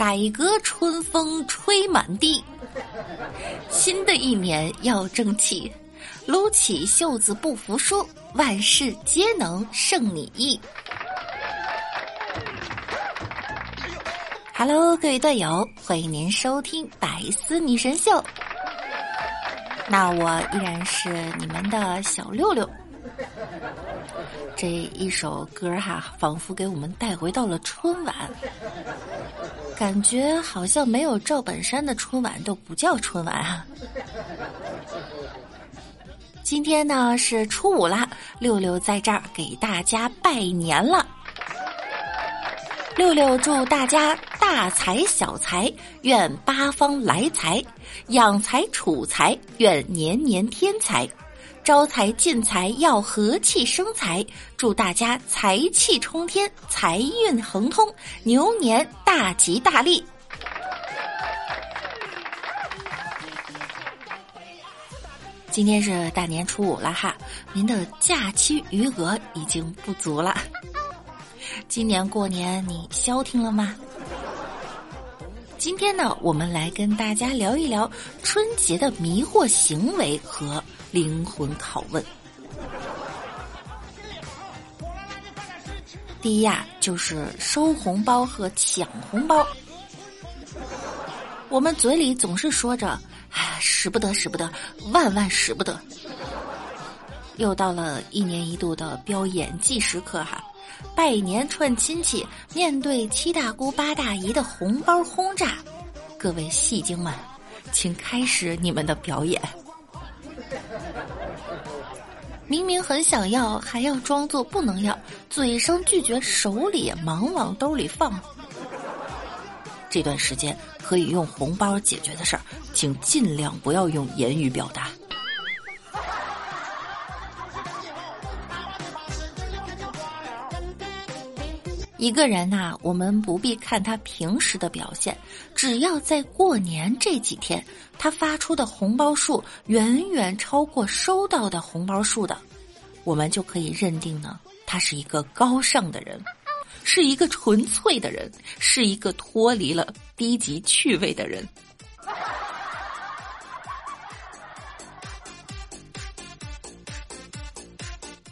改革春风吹满地。新的一年要争气，撸起袖子不服输，万事皆能胜你意。Hello，各位队友，欢迎您收听《百思女神秀》。那我依然是你们的小六六。这一首歌哈，仿佛给我们带回到了春晚，感觉好像没有赵本山的春晚都不叫春晚啊。今天呢是初五啦，六六在这儿给大家拜年了。六六祝大家大财小财，愿八方来财，养财储财，愿年年添财。招财进财要和气生财，祝大家财气冲天，财运亨通，牛年大吉大利。今天是大年初五了哈，您的假期余额已经不足了。今年过年你消停了吗？今天呢，我们来跟大家聊一聊春节的迷惑行为和。灵魂拷问。第一呀，就是收红包和抢红包。我们嘴里总是说着“哎，使不得，使不得，万万使不得”。又到了一年一度的飙演技时刻哈，拜年串亲戚，面对七大姑八大姨的红包轰炸，各位戏精们，请开始你们的表演。明明很想要，还要装作不能要，嘴上拒绝，手里也忙往兜里放。这段时间可以用红包解决的事儿，请尽量不要用言语表达。一个人呐，我们不必看他平时的表现，只要在过年这几天，他发出的红包数远远超过收到的红包数的，我们就可以认定呢，他是一个高尚的人，是一个纯粹的人，是一个脱离了低级趣味的人。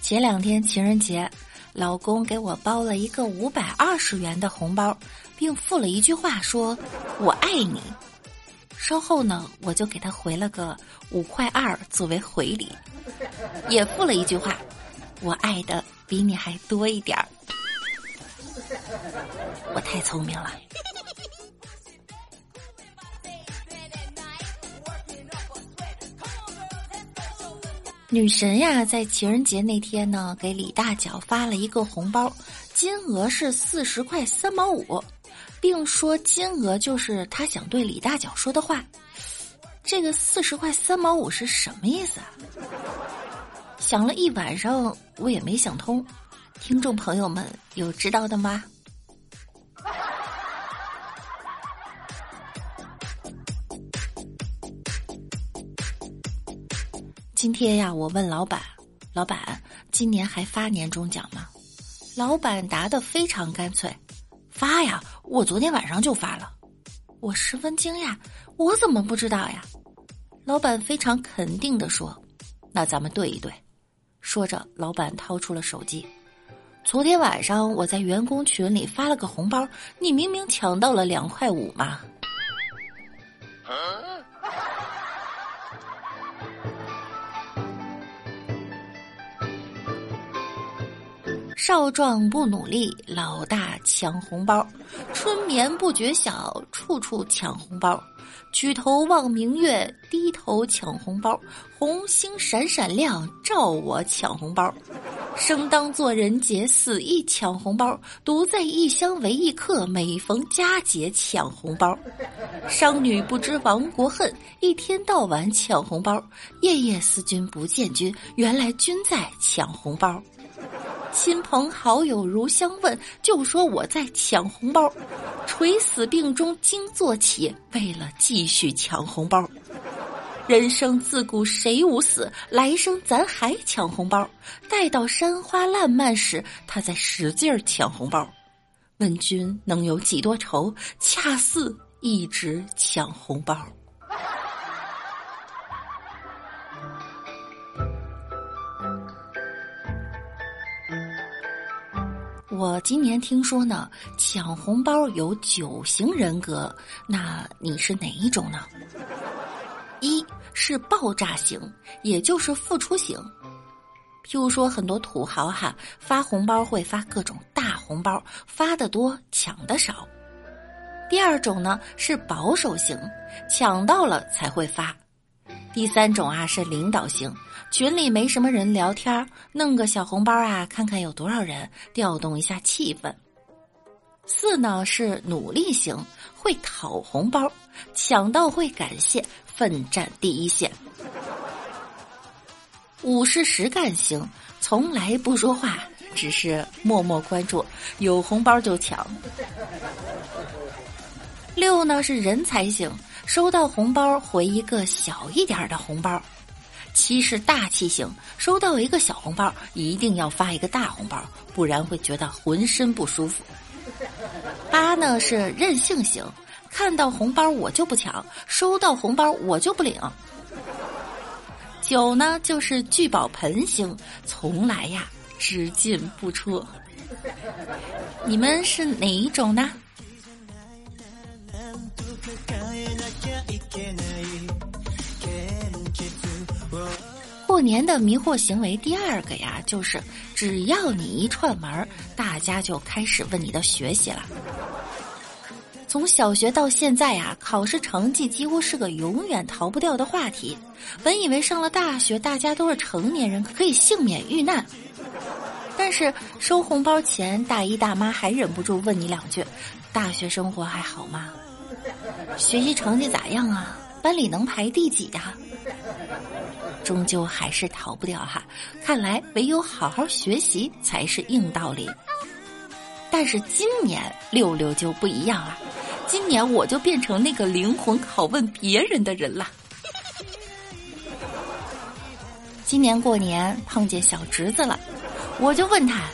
前两天情人节。老公给我包了一个五百二十元的红包，并附了一句话说：“我爱你。”稍后呢，我就给他回了个五块二作为回礼，也附了一句话：“我爱的比你还多一点儿。”我太聪明了。女神呀，在情人节那天呢，给李大脚发了一个红包，金额是四十块三毛五，并说金额就是他想对李大脚说的话。这个四十块三毛五是什么意思啊？想了一晚上，我也没想通。听众朋友们有知道的吗？今天呀，我问老板：“老板，今年还发年终奖吗？”老板答的非常干脆：“发呀，我昨天晚上就发了。”我十分惊讶：“我怎么不知道呀？”老板非常肯定的说：“那咱们对一对。”说着，老板掏出了手机：“昨天晚上我在员工群里发了个红包，你明明抢到了两块五嘛。”少壮不努力，老大抢红包；春眠不觉晓，处处抢红包。举头望明月，低头抢红包。红星闪闪亮，照我抢红包。生当作人杰，死亦抢红包。独在异乡为异客，每逢佳节抢红包。商女不知亡国恨，一天到晚抢红包。夜夜思君不见君，原来君在抢红包。亲朋好友如相问，就说我在抢红包。垂死病中惊坐起，为了继续抢红包。人生自古谁无死，来生咱还抢红包。待到山花烂漫时，他在使劲抢红包。问君能有几多愁？恰似一直抢红包。我今年听说呢，抢红包有九型人格，那你是哪一种呢？一是爆炸型，也就是付出型。譬如说，很多土豪哈发红包会发各种大红包，发的多，抢的少。第二种呢是保守型，抢到了才会发。第三种啊是领导型。群里没什么人聊天，弄个小红包啊，看看有多少人，调动一下气氛。四呢是努力型，会讨红包，抢到会感谢，奋战第一线。五是实干型，从来不说话，只是默默关注，有红包就抢。六呢是人才型，收到红包回一个小一点的红包。七是大气型，收到一个小红包，一定要发一个大红包，不然会觉得浑身不舒服。八呢是任性型，看到红包我就不抢，收到红包我就不领。九呢就是聚宝盆型，从来呀只进不出。你们是哪一种呢？过年的迷惑行为第二个呀，就是只要你一串门大家就开始问你的学习了。从小学到现在呀，考试成绩几乎是个永远逃不掉的话题。本以为上了大学，大家都是成年人，可以幸免遇难。但是收红包前，大姨大妈还忍不住问你两句：“大学生活还好吗？学习成绩咋样啊？班里能排第几呀？”终究还是逃不掉哈，看来唯有好好学习才是硬道理。但是今年六六就不一样了，今年我就变成那个灵魂拷问别人的人了。今年过年碰见小侄子了，我就问他：“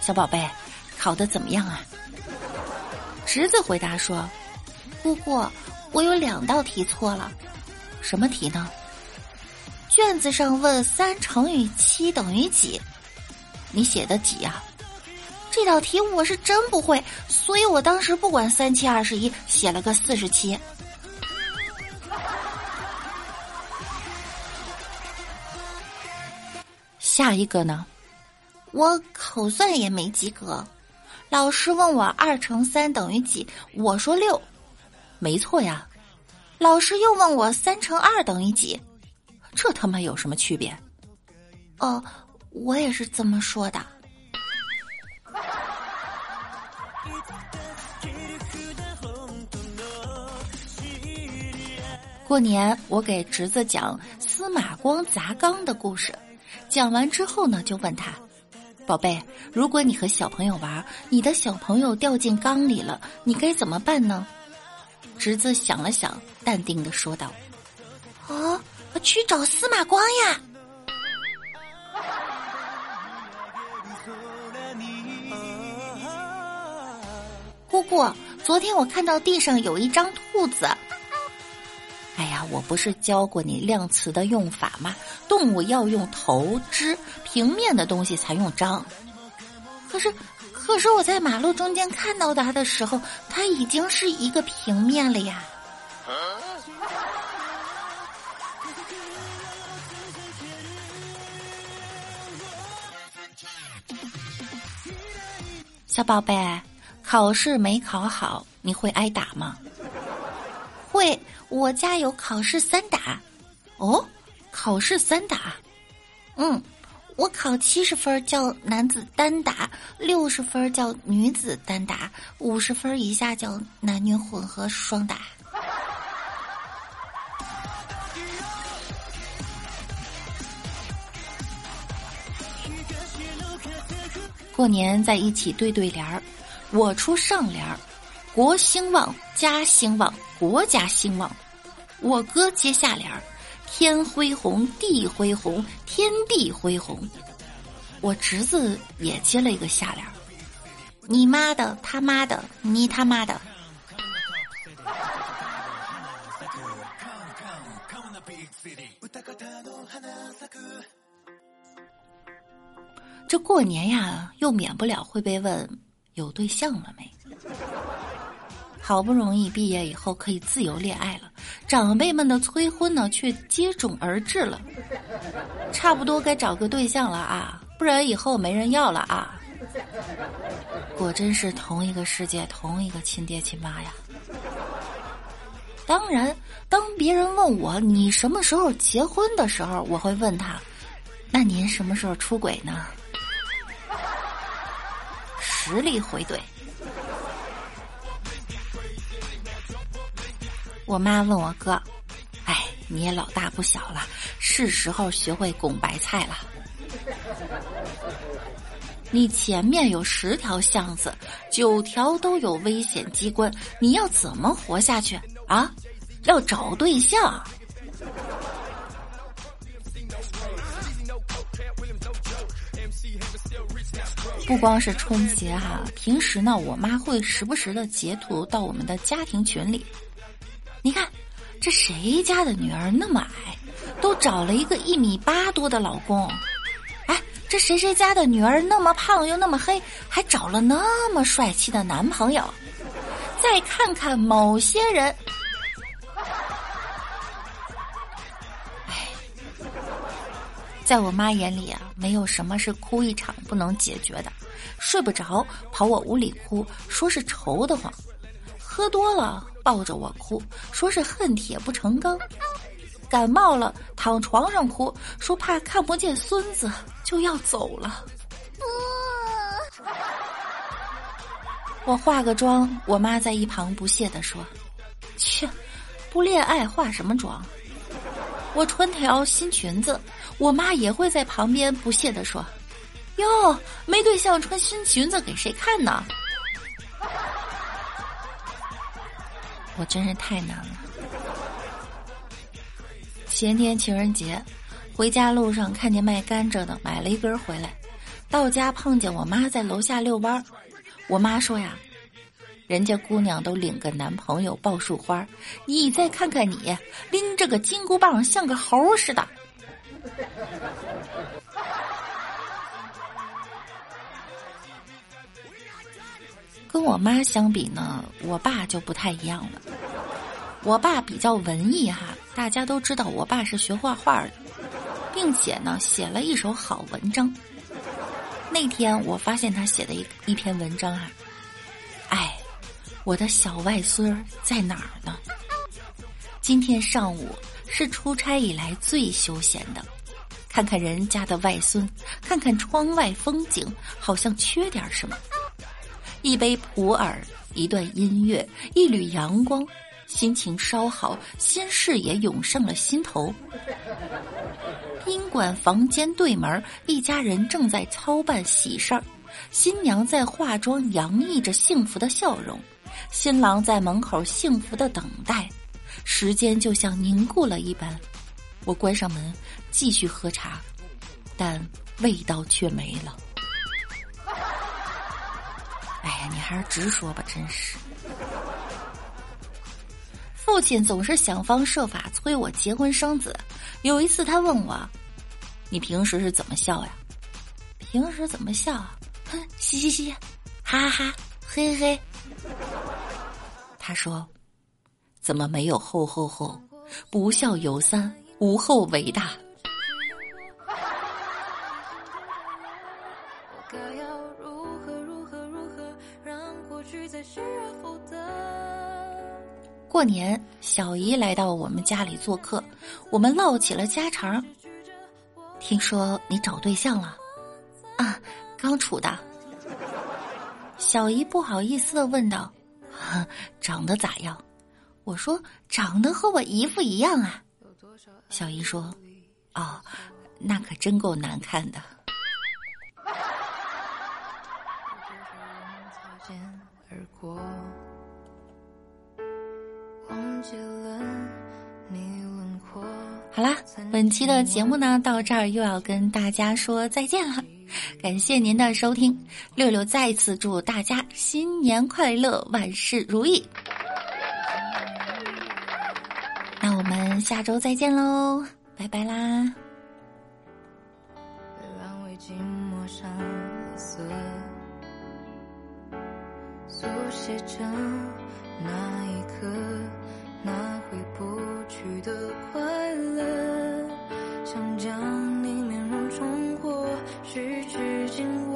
小宝贝，考的怎么样啊？”侄子回答说：“姑姑，我有两道题错了，什么题呢？”卷子上问三乘以七等于几？你写的几呀？这道题我是真不会，所以我当时不管三七二十一，写了个四十七。下一个呢？我口算也没及格，老师问我二乘三等于几，我说六，没错呀。老师又问我三乘二等于几？这他妈有什么区别？哦，我也是这么说的。过年我给侄子讲司马光砸缸的故事，讲完之后呢，就问他：“宝贝，如果你和小朋友玩，你的小朋友掉进缸里了，你该怎么办呢？”侄子想了想，淡定的说道：“啊。”去找司马光呀！姑姑，昨天我看到地上有一张兔子。哎呀，我不是教过你量词的用法吗？动物要用头、肢、平面的东西才用张。可是，可是我在马路中间看到它的时候，它已经是一个平面了呀。小宝贝，考试没考好，你会挨打吗？会，我家有考试三打。哦，考试三打。嗯，我考七十分叫男子单打，六十分叫女子单打，五十分以下叫男女混合双打。过年在一起对对联儿，我出上联儿，国兴旺，家兴旺，国家兴旺。我哥接下联儿，天恢宏，地恢宏，天地恢宏。我侄子也接了一个下联儿，你妈的，他妈的，你他妈的！这过年呀，又免不了会被问有对象了没？好不容易毕业以后可以自由恋爱了，长辈们的催婚呢却接踵而至了。差不多该找个对象了啊，不然以后没人要了啊！果真是同一个世界，同一个亲爹亲妈呀。当然，当别人问我你什么时候结婚的时候，我会问他：那您什么时候出轨呢？实力回怼。我妈问我哥：“哎，你也老大不小了，是时候学会拱白菜了。你前面有十条巷子，九条都有危险机关，你要怎么活下去啊？要找对象。”不光是春节哈，平时呢，我妈会时不时的截图到我们的家庭群里。你看，这谁家的女儿那么矮，都找了一个一米八多的老公？哎，这谁谁家的女儿那么胖又那么黑，还找了那么帅气的男朋友？再看看某些人，在我妈眼里啊，没有什么是哭一场不能解决的。睡不着，跑我屋里哭，说是愁得慌；喝多了。抱着我哭，说是恨铁不成钢；感冒了躺床上哭，说怕看不见孙子就要走了。我化个妆，我妈在一旁不屑地说：“切，不恋爱化什么妆？”我穿条新裙子，我妈也会在旁边不屑地说：“哟，没对象穿新裙子给谁看呢？” 我真是太难了。前天情人节，回家路上看见卖甘蔗的，买了一根回来。到家碰见我妈在楼下遛弯儿，我妈说呀：“人家姑娘都领个男朋友抱束花，你再看看你，拎着个金箍棒像个猴似的。”跟我妈相比呢，我爸就不太一样了。我爸比较文艺哈，大家都知道我爸是学画画的，并且呢写了一手好文章。那天我发现他写的一一篇文章啊，哎，我的小外孙儿在哪儿呢？今天上午是出差以来最休闲的，看看人家的外孙，看看窗外风景，好像缺点什么。一杯普洱，一段音乐，一缕阳光，心情稍好，心事也涌上了心头。宾馆房间对门，一家人正在操办喜事儿，新娘在化妆，洋溢着幸福的笑容，新郎在门口幸福的等待，时间就像凝固了一般。我关上门，继续喝茶，但味道却没了。哎呀，你还是直说吧，真是。父亲总是想方设法催我结婚生子。有一次，他问我：“你平时是怎么笑呀？”“平时怎么笑？哼，嘻嘻嘻，哈哈哈，嘿嘿。” 他说：“怎么没有后后后？不孝有三，无后为大。”过年，小姨来到我们家里做客，我们唠起了家常。听说你找对象了，啊，刚处的。小姨不好意思的问道：“长得咋样？”我说：“长得和我姨夫一样啊。”小姨说：“哦，那可真够难看的。”好啦，本期的节目呢，到这儿又要跟大家说再见了。感谢您的收听，六六再次祝大家新年快乐，万事如意。那我们下周再见喽，拜拜啦。写着那一刻，那回不去的快乐，想将你面容重。痴痴经